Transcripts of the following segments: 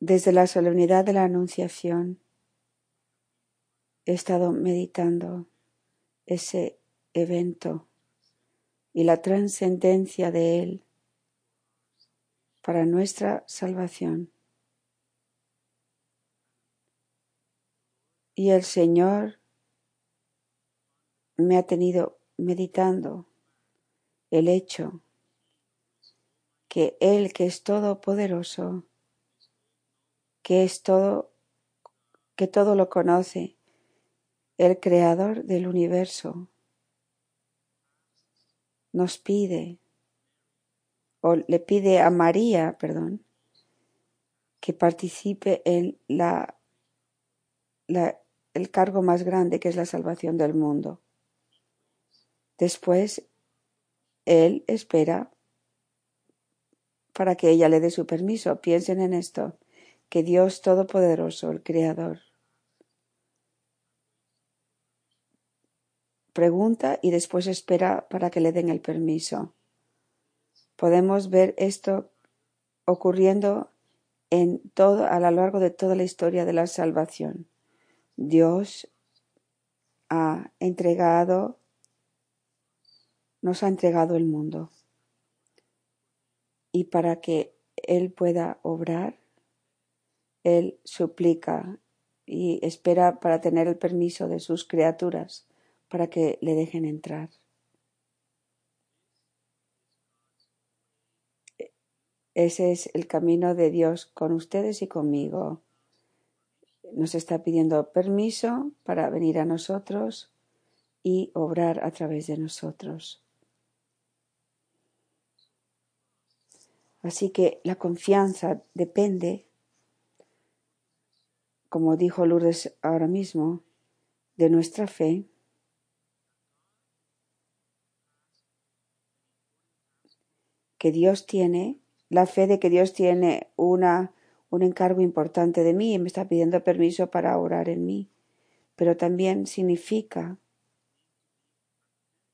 Desde la solemnidad de la Anunciación he estado meditando ese evento y la trascendencia de él para nuestra salvación. Y el Señor me ha tenido meditando el hecho que Él que es todopoderoso, que es todo, que todo lo conoce, el creador del universo, nos pide, o le pide a María, perdón, que participe en la, el cargo más grande que es la salvación del mundo. Después, Él espera para que ella le dé su permiso. Piensen en esto, que Dios Todopoderoso, el Creador, pregunta y después espera para que le den el permiso. Podemos ver esto ocurriendo en todo, a lo largo de toda la historia de la salvación. Dios ha entregado, nos ha entregado el mundo. Y para que Él pueda obrar, Él suplica y espera para tener el permiso de sus criaturas para que le dejen entrar. Ese es el camino de Dios con ustedes y conmigo. Nos está pidiendo permiso para venir a nosotros y obrar a través de nosotros. Así que la confianza depende, como dijo Lourdes ahora mismo, de nuestra fe que Dios tiene, la fe de que Dios tiene una, un encargo importante de mí y me está pidiendo permiso para orar en mí. Pero también significa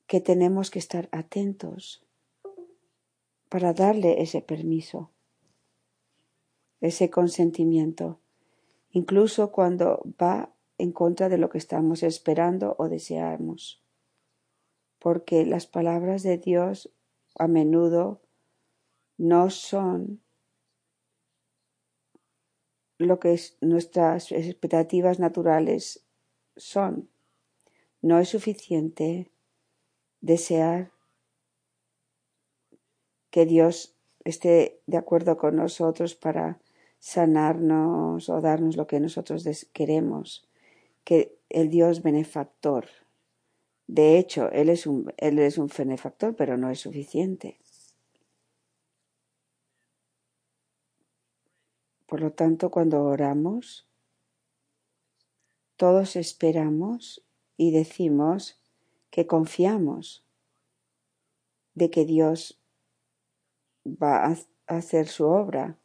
que tenemos que estar atentos para darle ese permiso, ese consentimiento, incluso cuando va en contra de lo que estamos esperando o deseamos. Porque las palabras de Dios a menudo no son lo que nuestras expectativas naturales son. No es suficiente desear que Dios esté de acuerdo con nosotros para sanarnos o darnos lo que nosotros queremos, que el Dios benefactor. De hecho, Él es un, él es un benefactor, pero no es suficiente. Por lo tanto, cuando oramos, todos esperamos y decimos que confiamos de que Dios va a hacer su obra.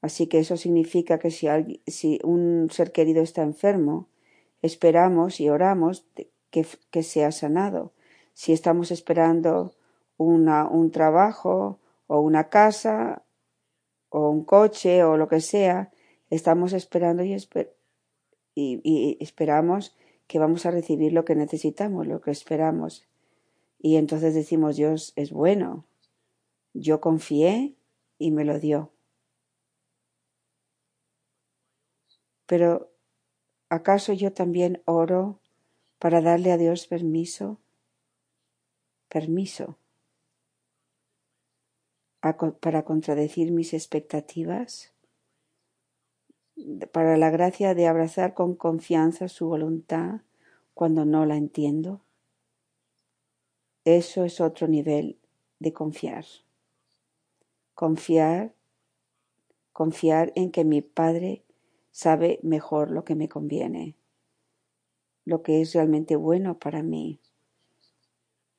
Así que eso significa que si, si un ser querido está enfermo, esperamos y oramos que, sea sanado. Si estamos esperando un trabajo o una casa, o un coche o lo que sea, estamos esperando y, y, esperamos que vamos a recibir lo que necesitamos, lo que esperamos. Y entonces decimos, Dios es bueno. Yo confié y me lo dio. Pero ¿acaso yo también oro para darle a Dios permiso? Permiso para contradecir mis expectativas, para la gracia de abrazar con confianza su voluntad cuando no la entiendo. Eso es otro nivel de confiar. Confiar, confiar en que mi Padre sabe mejor lo que me conviene, lo que es realmente bueno para mí.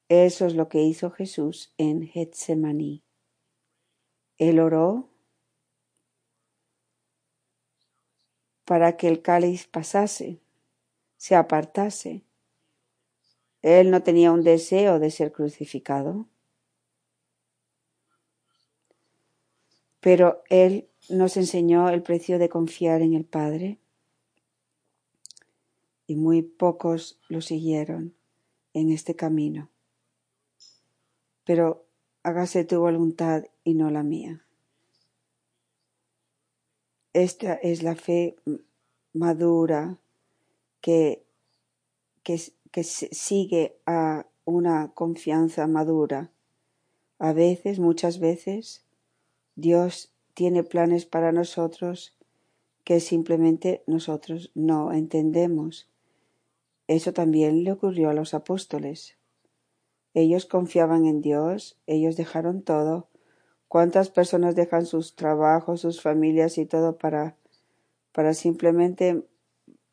Eso es lo que hizo Jesús en Getsemaní. Él oró para que el cáliz pasase, se apartase. Él no tenía un deseo de ser crucificado, pero él nos enseñó el precio de confiar en el Padre y muy pocos lo siguieron en este camino. Pero hágase tu voluntad y no la mía. Esta es la fe madura que, que, que sigue a una confianza madura. A veces, muchas veces, Dios tiene planes para nosotros que simplemente nosotros no entendemos. Eso también le ocurrió a los apóstoles. Ellos confiaban en Dios, ellos dejaron todo. ¿Cuántas personas dejan sus trabajos, sus familias y todo para, para simplemente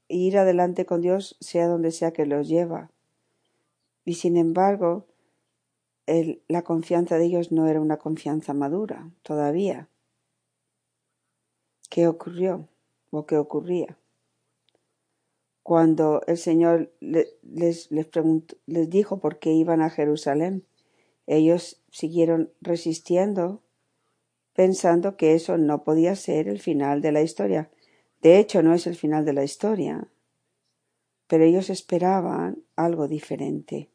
ir adelante con Dios, sea donde sea que los lleva? Y sin embargo, la confianza de ellos no era una confianza madura todavía. ¿Qué ocurrió o qué ocurría? Cuando el Señor les, les, les dijo por qué iban a Jerusalén, ellos siguieron resistiendo, pensando que eso no podía ser el final de la historia. De hecho, no es el final de la historia, pero ellos esperaban algo diferente.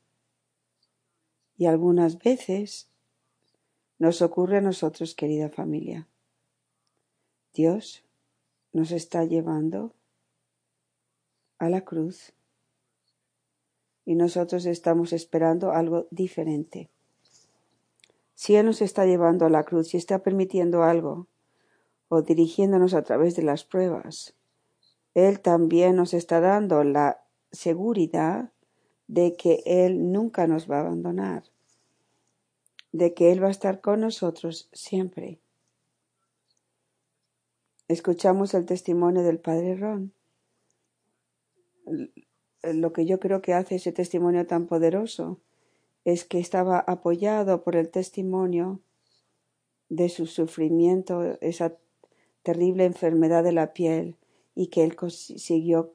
Y algunas veces nos ocurre a nosotros, querida familia. Dios nos está llevando a la cruz y nosotros estamos esperando algo diferente. Si Él nos está llevando a la cruz y está permitiendo algo o dirigiéndonos a través de las pruebas, Él también nos está dando la seguridad de que Él nunca nos va a abandonar, de que Él va a estar con nosotros siempre. Escuchamos el testimonio del Padre Ron. Lo que yo creo que hace ese testimonio tan poderoso es que estaba apoyado por el testimonio de su sufrimiento, esa terrible enfermedad de la piel, y que él siguió,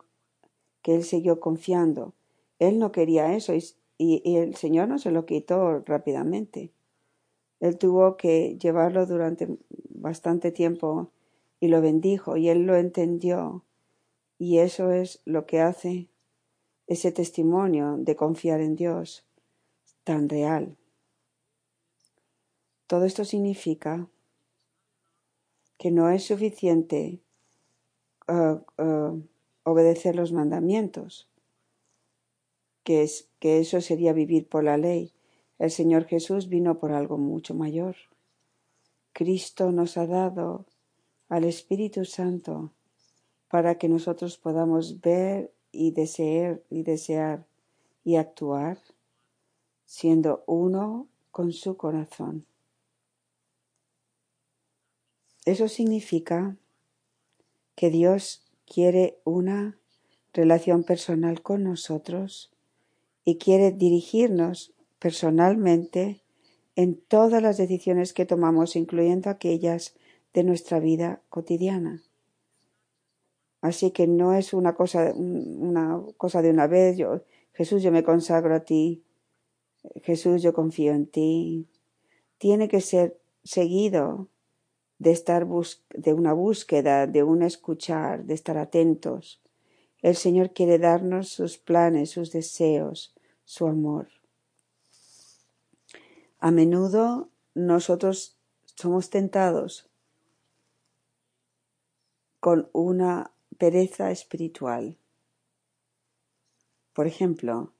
que él siguió confiando él no quería eso y, el Señor no se lo quitó rápidamente. Él tuvo que llevarlo durante bastante tiempo y lo bendijo y él lo entendió. Y eso es lo que hace ese testimonio de confiar en Dios tan real. Todo esto significa que no es suficiente uh, uh, obedecer los mandamientos que, es, que eso sería vivir por la ley. El Señor Jesús vino por algo mucho mayor. Cristo nos ha dado al Espíritu Santo para que nosotros podamos ver y desear y desear y actuar siendo uno con su corazón. Eso significa que Dios quiere una relación personal con nosotros y quiere dirigirnos personalmente en todas las decisiones que tomamos, incluyendo aquellas de nuestra vida cotidiana. Así que no es una cosa, una cosa de una vez, yo, Jesús, yo me consagro a ti, Jesús, yo confío en ti. Tiene que ser seguido de estar de una búsqueda, de un escuchar, de estar atentos. El Señor quiere darnos sus planes, sus deseos, su amor. A menudo nosotros somos tentados con una pereza espiritual. Por ejemplo,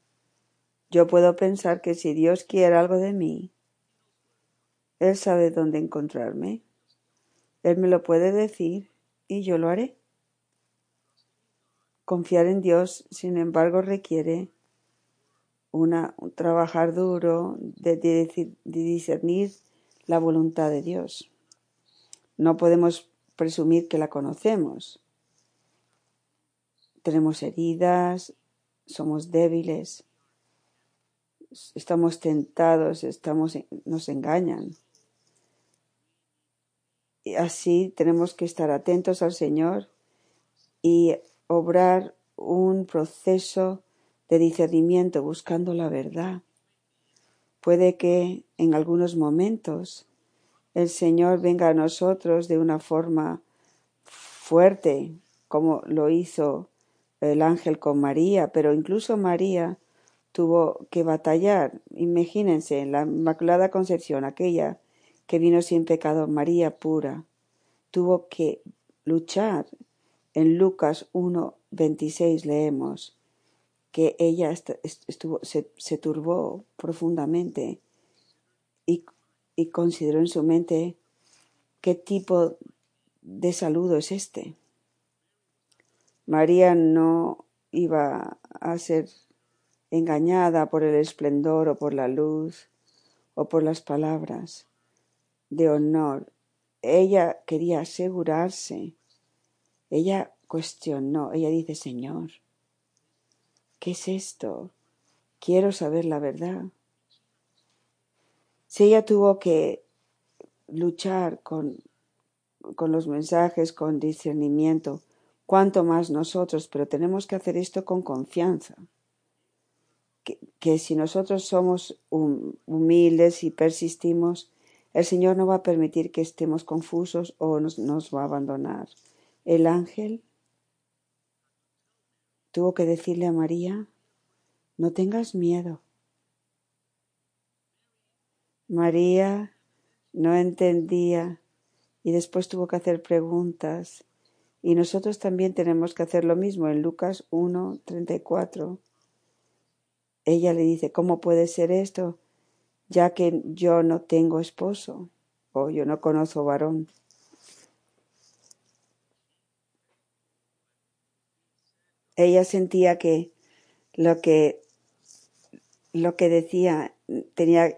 yo puedo pensar que si Dios quiere algo de mí, Él sabe dónde encontrarme. Él me lo puede decir y yo lo haré. Confiar en Dios, sin embargo, requiere una, un trabajar duro de, de, discernir la voluntad de Dios. No podemos presumir que la conocemos. Tenemos heridas, somos débiles, estamos tentados, estamos, nos engañan. Y así tenemos que estar atentos al Señor y obrar un proceso de discernimiento buscando la verdad. Puede que en algunos momentos el Señor venga a nosotros de una forma fuerte, como lo hizo el ángel con María, pero incluso María tuvo que batallar. Imagínense, la Inmaculada Concepción, aquella que vino sin pecado, María pura, tuvo que luchar. En Lucas 1, 26 leemos que ella estuvo, se, se turbó profundamente y, y consideró en su mente qué tipo de saludo es este. María no iba a ser engañada por el esplendor o por la luz o por las palabras de honor. Ella quería asegurarse. Ella cuestionó. Ella dice, Señor, ¿qué es esto? Quiero saber la verdad. Si ella tuvo que luchar con, con los mensajes, con discernimiento, cuanto más nosotros, pero tenemos que hacer esto con confianza que, si nosotros somos humildes y persistimos, el Señor no va a permitir que estemos confusos o nos, nos va a abandonar. El ángel tuvo que decirle a María, no tengas miedo. María no entendía y después tuvo que hacer preguntas. Y nosotros también tenemos que hacer lo mismo en Lucas 1, 34 ella le dice, ¿cómo puede ser esto? Ya que yo no tengo esposo o yo no conozco varón. Ella sentía que lo que lo que decía tenía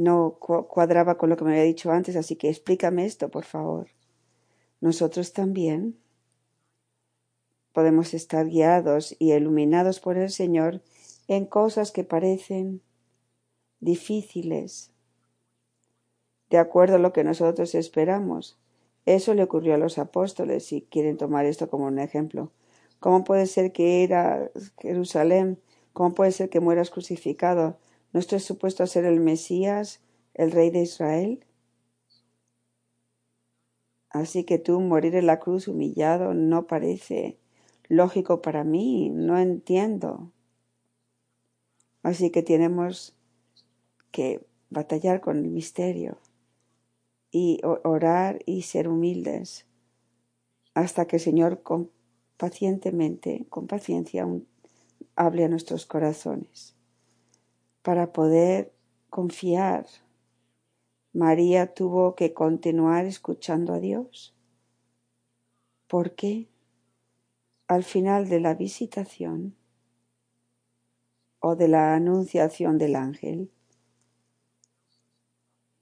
no cuadraba con lo que me había dicho antes, así que explícame esto, por favor. Nosotros también podemos estar guiados y iluminados por el Señor en cosas que parecen difíciles, de acuerdo a lo que nosotros esperamos. Eso le ocurrió a los apóstoles, si quieren tomar esto como un ejemplo. ¿Cómo puede ser que ir a Jerusalén? ¿Cómo puede ser que mueras crucificado? ¿No estás supuesto a ser el Mesías, el Rey de Israel? Así que tú morir en la cruz humillado no parece lógico para mí, no entiendo. Así que tenemos que batallar con el misterio y orar y ser humildes hasta que el Señor con, pacientemente, con paciencia, hable a nuestros corazones para poder confiar. María tuvo que continuar escuchando a Dios. porque Al final de la visitación, o de la anunciación del ángel.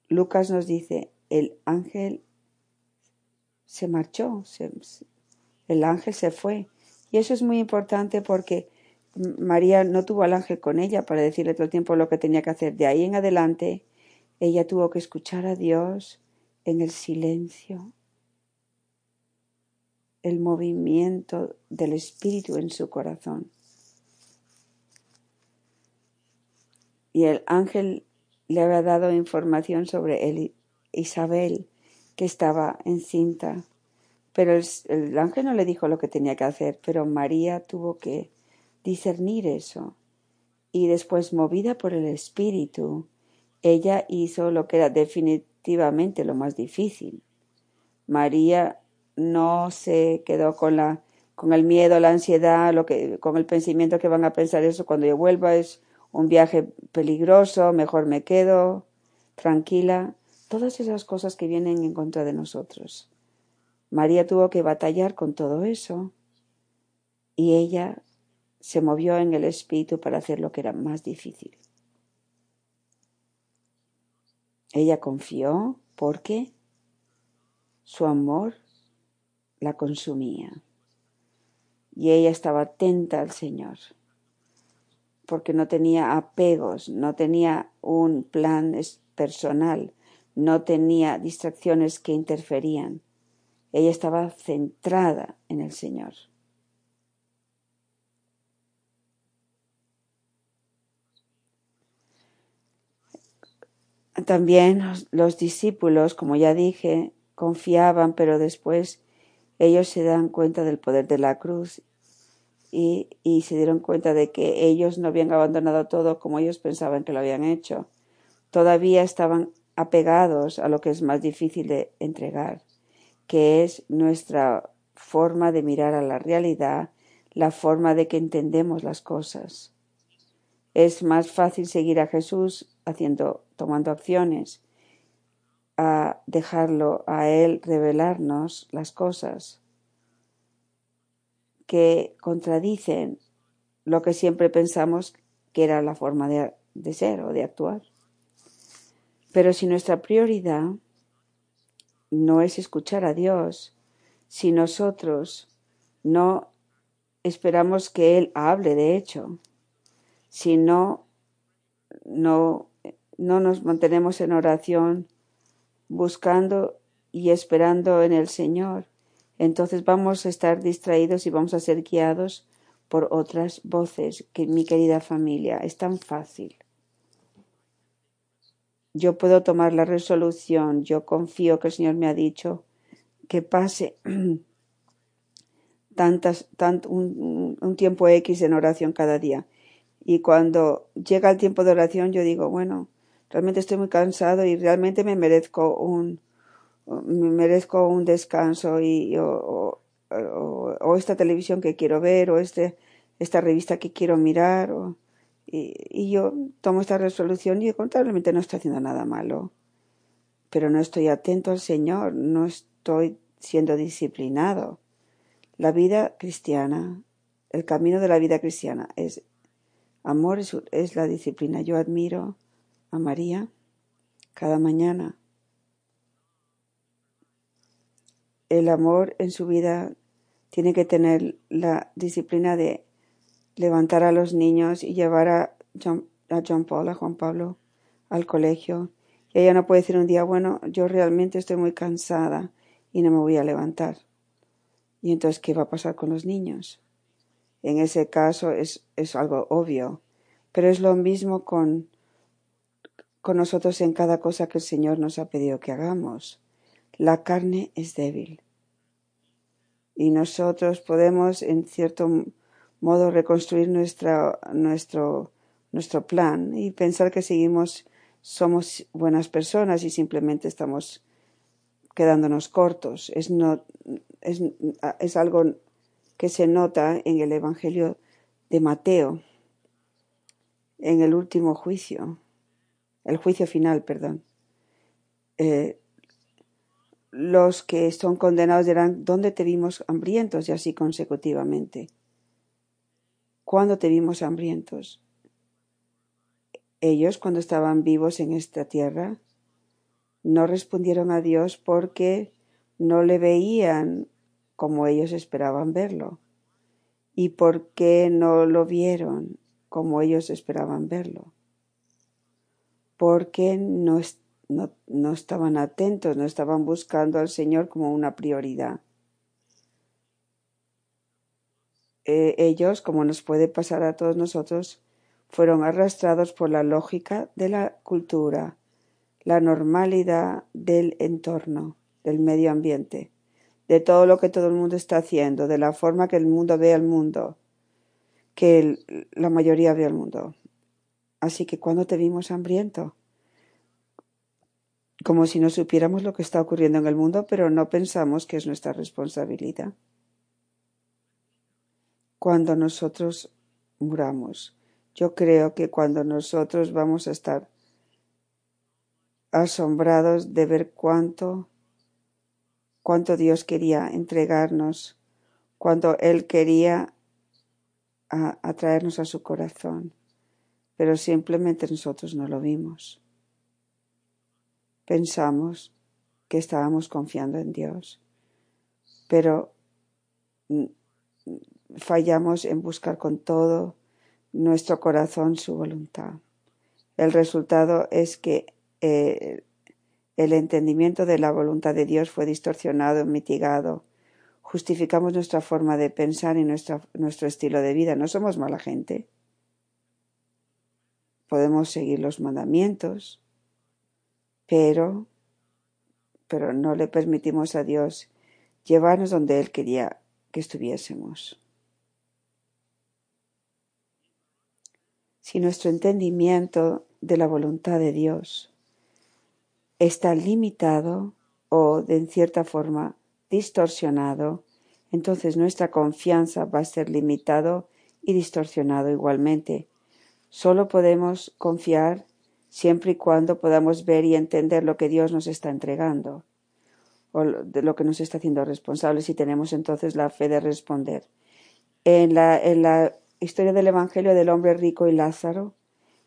Lucas nos dice, el ángel se marchó, el ángel se fue. Y eso es muy importante porque María no tuvo al ángel con ella para decirle todo el tiempo lo que tenía que hacer. De ahí en adelante, ella tuvo que escuchar a Dios en el silencio, el movimiento del Espíritu en su corazón. y el ángel le había dado información sobre Isabel, que estaba encinta. Pero el, ángel no le dijo lo que tenía que hacer, pero María tuvo que discernir eso. Y después, movida por el Espíritu, ella hizo lo que era definitivamente lo más difícil. María no se quedó con la con el miedo, la ansiedad, lo que, con el pensamiento que van a pensar eso cuando yo vuelva es un viaje peligroso, mejor me quedo, tranquila, todas esas cosas que vienen en contra de nosotros. María tuvo que batallar con todo eso y ella se movió en el espíritu para hacer lo que era más difícil. Ella confió porque su amor la consumía y ella estaba atenta al Señor porque no tenía apegos, no tenía un plan personal, no tenía distracciones que interferían. Ella estaba centrada en el Señor. También los discípulos, como ya dije, confiaban, pero después ellos se dan cuenta del poder de la cruz y, y, se dieron cuenta de que ellos no habían abandonado todo como ellos pensaban que lo habían hecho. Todavía estaban apegados a lo que es más difícil de entregar, que es nuestra forma de mirar a la realidad, la forma de que entendemos las cosas. Es más fácil seguir a Jesús haciendo, tomando acciones, a dejarlo a Él revelarnos las cosas que contradicen lo que siempre pensamos que era la forma de, de ser o de actuar. Pero si nuestra prioridad no es escuchar a Dios, si nosotros no esperamos que Él hable, de hecho, si no, no, no nos mantenemos en oración buscando y esperando en el Señor, entonces vamos a estar distraídos y vamos a ser guiados por otras voces que mi querida familia es tan fácil. Yo puedo tomar la resolución, yo confío que el Señor me ha dicho que pase tantas, un, un tiempo X en oración cada día. Y cuando llega el tiempo de oración, yo digo, bueno, realmente estoy muy cansado y realmente me merezco un, me merezco un descanso y, o, esta televisión que quiero ver o este, esta revista que quiero mirar o, y, yo tomo esta resolución y contablemente no estoy haciendo nada malo. Pero no estoy atento al Señor no estoy siendo disciplinado. La vida cristiana el camino de la vida cristiana es amor es la disciplina. Yo admiro a María cada mañana el amor en su vida tiene que tener la disciplina de levantar a los niños y llevar a John, a Paul, a Juan Pablo, al colegio. Y ella no puede decir un día, bueno, yo realmente estoy muy cansada y no me voy a levantar. Y entonces, ¿qué va a pasar con los niños? En ese caso es, es algo obvio, pero es lo mismo con, con nosotros en cada cosa que el Señor nos ha pedido que hagamos. La carne es débil. Y nosotros podemos, en cierto modo, reconstruir nuestro, nuestro plan y pensar que seguimos, somos buenas personas y simplemente estamos quedándonos cortos. Es, no, es, es algo que se nota en el Evangelio de Mateo, en el último juicio, el juicio final, perdón. Eh, los que son condenados dirán, ¿dónde te vimos hambrientos? Y así consecutivamente. ¿Cuándo te vimos hambrientos? Ellos, cuando estaban vivos en esta tierra, no respondieron a Dios porque no le veían como ellos esperaban verlo y porque no lo vieron como ellos esperaban verlo, porque no, no, no estaban atentos, no estaban buscando al Señor como una prioridad. Eh, ellos, como nos puede pasar a todos nosotros, fueron arrastrados por la lógica de la cultura, la normalidad del entorno, del medio ambiente, de todo lo que todo el mundo está haciendo, de la forma que el mundo ve al mundo, que la mayoría ve al mundo. Así que cuando te vimos hambriento, como si no supiéramos lo que está ocurriendo en el mundo, pero no pensamos que es nuestra responsabilidad. Cuando nosotros muramos, yo creo que cuando nosotros vamos a estar asombrados de ver cuánto, cuánto Dios quería entregarnos, cuánto Él quería atraernos a su corazón, pero simplemente nosotros no lo vimos pensamos que estábamos confiando en Dios, pero fallamos en buscar con todo nuestro corazón su voluntad. El resultado es que eh, el entendimiento de la voluntad de Dios fue distorsionado, mitigado. Justificamos nuestra forma de pensar y nuestro estilo de vida. No somos mala gente. Podemos seguir los mandamientos, pero, pero no le permitimos a Dios llevarnos donde Él quería que estuviésemos. Si nuestro entendimiento de la voluntad de Dios está limitado o de en cierta forma distorsionado, entonces nuestra confianza va a ser limitado y distorsionado igualmente. Solo podemos confiar siempre y cuando podamos ver y entender lo que Dios nos está entregando o de lo que nos está haciendo responsables y tenemos entonces la fe de responder. En la, en la historia del Evangelio del hombre rico y Lázaro,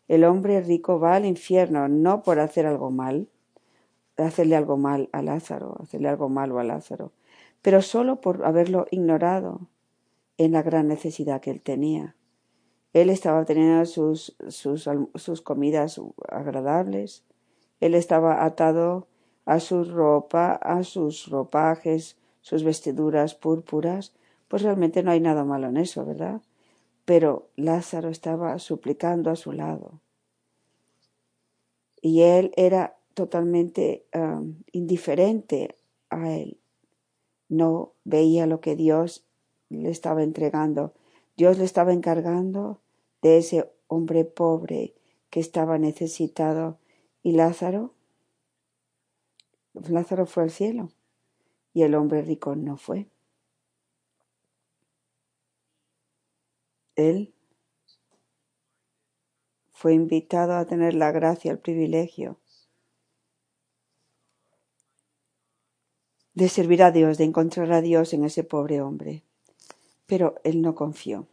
el hombre rico va al infierno no por hacer algo mal, hacerle algo mal a Lázaro, hacerle algo malo a Lázaro, pero solo por haberlo ignorado en la gran necesidad que él tenía. Él estaba teniendo sus, sus, comidas agradables, él estaba atado a su ropa, a sus ropajes, sus vestiduras púrpuras, pues realmente no hay nada malo en eso, ¿verdad? Pero Lázaro estaba suplicando a su lado. Y él era totalmente um, indiferente a él. No veía lo que Dios le estaba entregando. Dios le estaba encargando de ese hombre pobre que estaba necesitado. Y Lázaro, Lázaro fue al cielo y el hombre rico no fue. Él fue invitado a tener la gracia, el privilegio de servir a Dios, de encontrar a Dios en ese pobre hombre. Pero él no confió.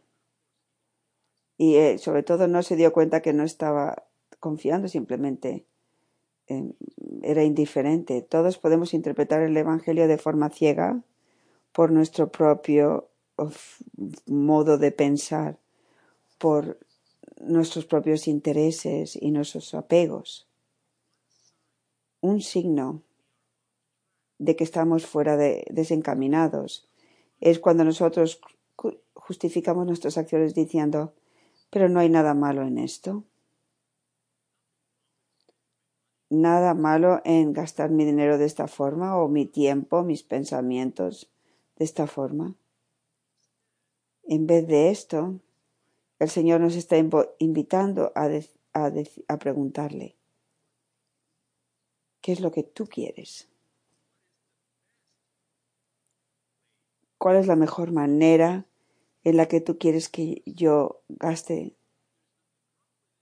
Y eh, sobre todo no se dio cuenta que no estaba confiando, simplemente eh, era indiferente. Todos podemos interpretar el Evangelio de forma ciega por nuestro propio modo de pensar, por nuestros propios intereses y nuestros apegos. Un signo de que estamos fuera de desencaminados. Es cuando nosotros justificamos nuestras acciones diciendo, pero no hay nada malo en esto. Nada malo en gastar mi dinero de esta forma o mi tiempo, mis pensamientos de esta forma. En vez de esto, el Señor nos está invitando a, a, preguntarle, ¿qué es lo que tú quieres? cuál es la mejor manera en la que tú quieres que yo gaste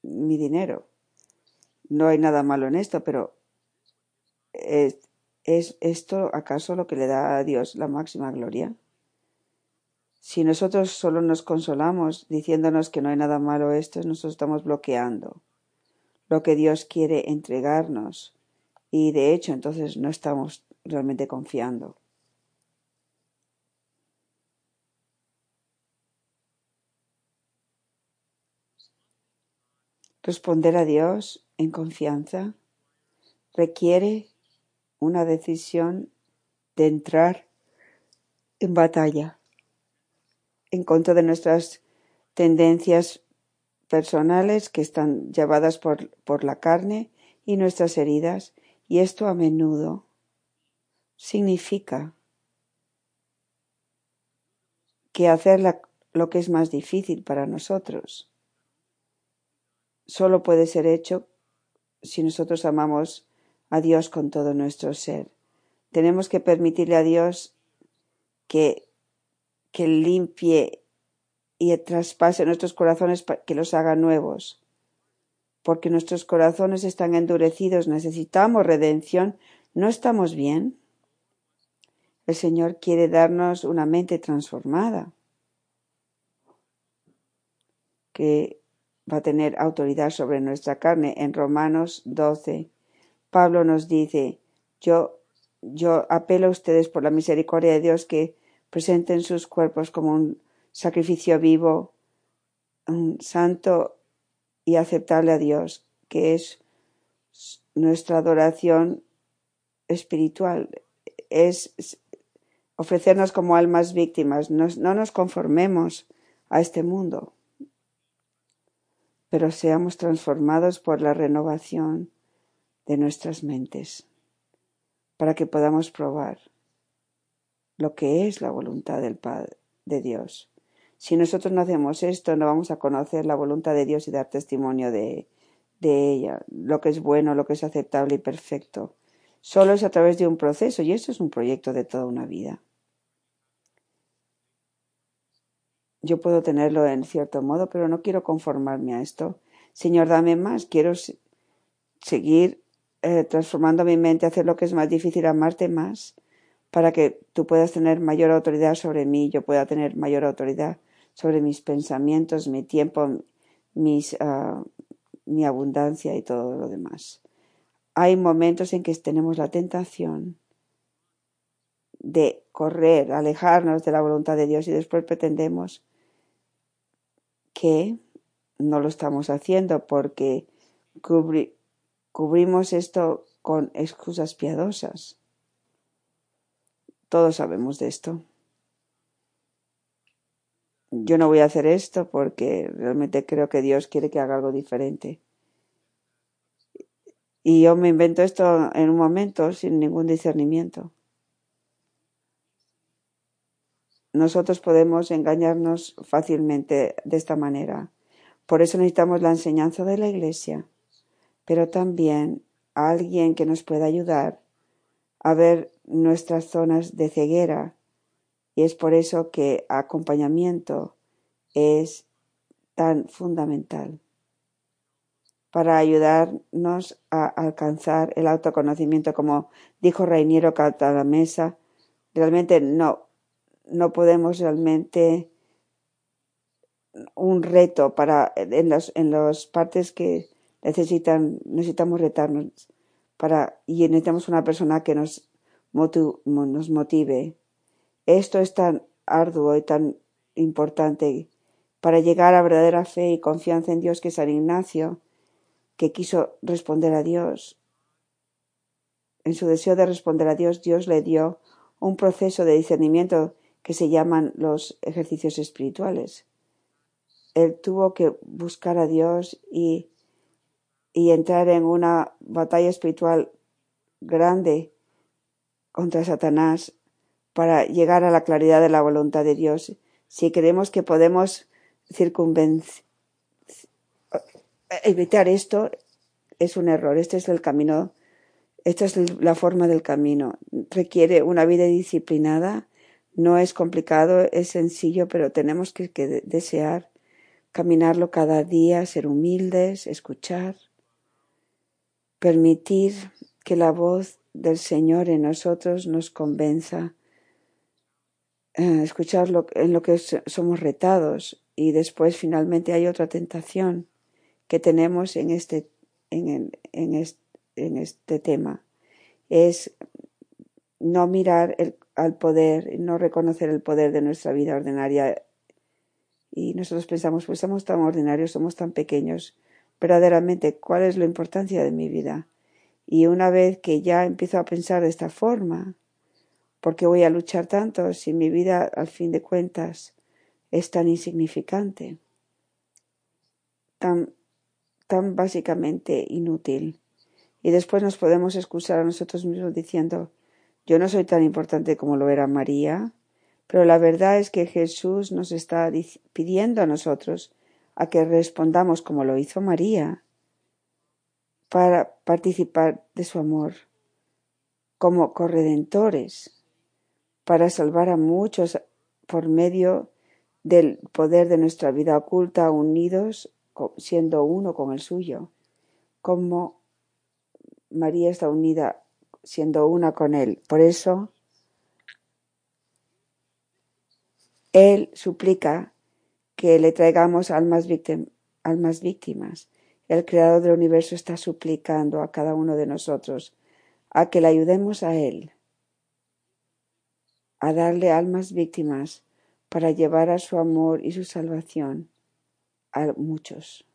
mi dinero. No hay nada malo en esto, pero ¿es, ¿es, esto acaso lo que le da a Dios la máxima gloria? Si nosotros solo nos consolamos diciéndonos que no hay nada malo esto, nosotros estamos bloqueando lo que Dios quiere entregarnos y de hecho entonces no estamos realmente confiando. Responder a Dios en confianza requiere una decisión de entrar en batalla en contra de nuestras tendencias personales que están llevadas por, por la carne y nuestras heridas, y esto a menudo significa que hacer lo que es más difícil para nosotros solo puede ser hecho si nosotros amamos a Dios con todo nuestro ser. Tenemos que permitirle a Dios que, que limpie y traspase nuestros corazones, que los haga nuevos. Porque nuestros corazones están endurecidos, necesitamos redención, no estamos bien. El Señor quiere darnos una mente transformada, que va a tener autoridad sobre nuestra carne. En Romanos 12, Pablo nos dice, yo, yo apelo a ustedes por la misericordia de Dios que presenten sus cuerpos como un sacrificio vivo, un santo y aceptable a Dios, que es nuestra adoración espiritual, es ofrecernos como almas víctimas, no nos conformemos a este mundo pero seamos transformados por la renovación de nuestras mentes para que podamos probar lo que es la voluntad del Padre de Dios. Si nosotros no hacemos esto, no vamos a conocer la voluntad de Dios y dar testimonio de, de ella, lo que es bueno, lo que es aceptable y perfecto. Solo es a través de un proceso y esto es un proyecto de toda una vida. Yo puedo tenerlo en cierto modo, pero no quiero conformarme a esto. Señor, dame más. Quiero seguir eh, transformando mi mente, hacer lo que es más difícil, amarte más, para que tú puedas tener mayor autoridad sobre mí, yo pueda tener mayor autoridad sobre mis pensamientos, mi tiempo, mis, uh, mi abundancia y todo lo demás. Hay momentos en que tenemos la tentación de correr, alejarnos de la voluntad de Dios y después pretendemos que no lo estamos haciendo porque cubri cubrimos esto con excusas piadosas. Todos sabemos de esto yo no voy a hacer esto porque realmente creo que Dios quiere que haga algo diferente. Y yo me invento esto en un momento sin ningún discernimiento. Nosotros podemos engañarnos fácilmente de esta manera. Por eso necesitamos la enseñanza de la Iglesia, pero también a alguien que nos pueda ayudar a ver nuestras zonas de ceguera y es por eso que acompañamiento es tan fundamental para ayudarnos a alcanzar el autoconocimiento, como dijo Reiniero Mesa, realmente no, no podemos realmente un reto para en las en las partes que necesitan necesitamos retarnos para y necesitamos una persona que nos nos motive. Esto es tan arduo y tan importante para llegar a verdadera fe y confianza en Dios que San Ignacio, que quiso responder a Dios, en su deseo de responder a Dios, Dios le dio un proceso de discernimiento que se llaman los ejercicios espirituales. Él tuvo que buscar a Dios y, entrar en una batalla espiritual grande contra Satanás para llegar a la claridad de la voluntad de Dios. Si creemos que podemos circunvencer, evitar esto, es un error. Este es el camino, esta es la forma del camino. Requiere una vida disciplinada, no es complicado, es sencillo, pero tenemos que, desear caminarlo cada día, ser humildes, escuchar, permitir que la voz del Señor en nosotros nos convenza eh, escuchar en lo que somos retados y después finalmente hay otra tentación que tenemos en este, en, en, este, en este tema. Es no mirar el, al poder, no reconocer el poder de nuestra vida ordinaria. Y nosotros pensamos, pues somos tan ordinarios, somos tan pequeños. Verdaderamente, ¿cuál es la importancia de mi vida? Y una vez que ya empiezo a pensar de esta forma, ¿Por qué voy a luchar tanto si mi vida, al fin de cuentas, es tan insignificante, tan, tan básicamente inútil? Y después nos podemos excusar a nosotros mismos diciendo, yo no soy tan importante como lo era María, pero la verdad es que Jesús nos está pidiendo a nosotros a que respondamos como lo hizo María para participar de su amor como corredentores para salvar a muchos por medio del poder de nuestra vida oculta, unidos, siendo uno con el suyo, como María está unida siendo una con Él. Por eso, Él suplica que le traigamos almas, almas víctimas. El Creador del universo está suplicando a cada uno de nosotros a que le ayudemos a Él a darle almas víctimas para llevar a su amor y su salvación a muchos.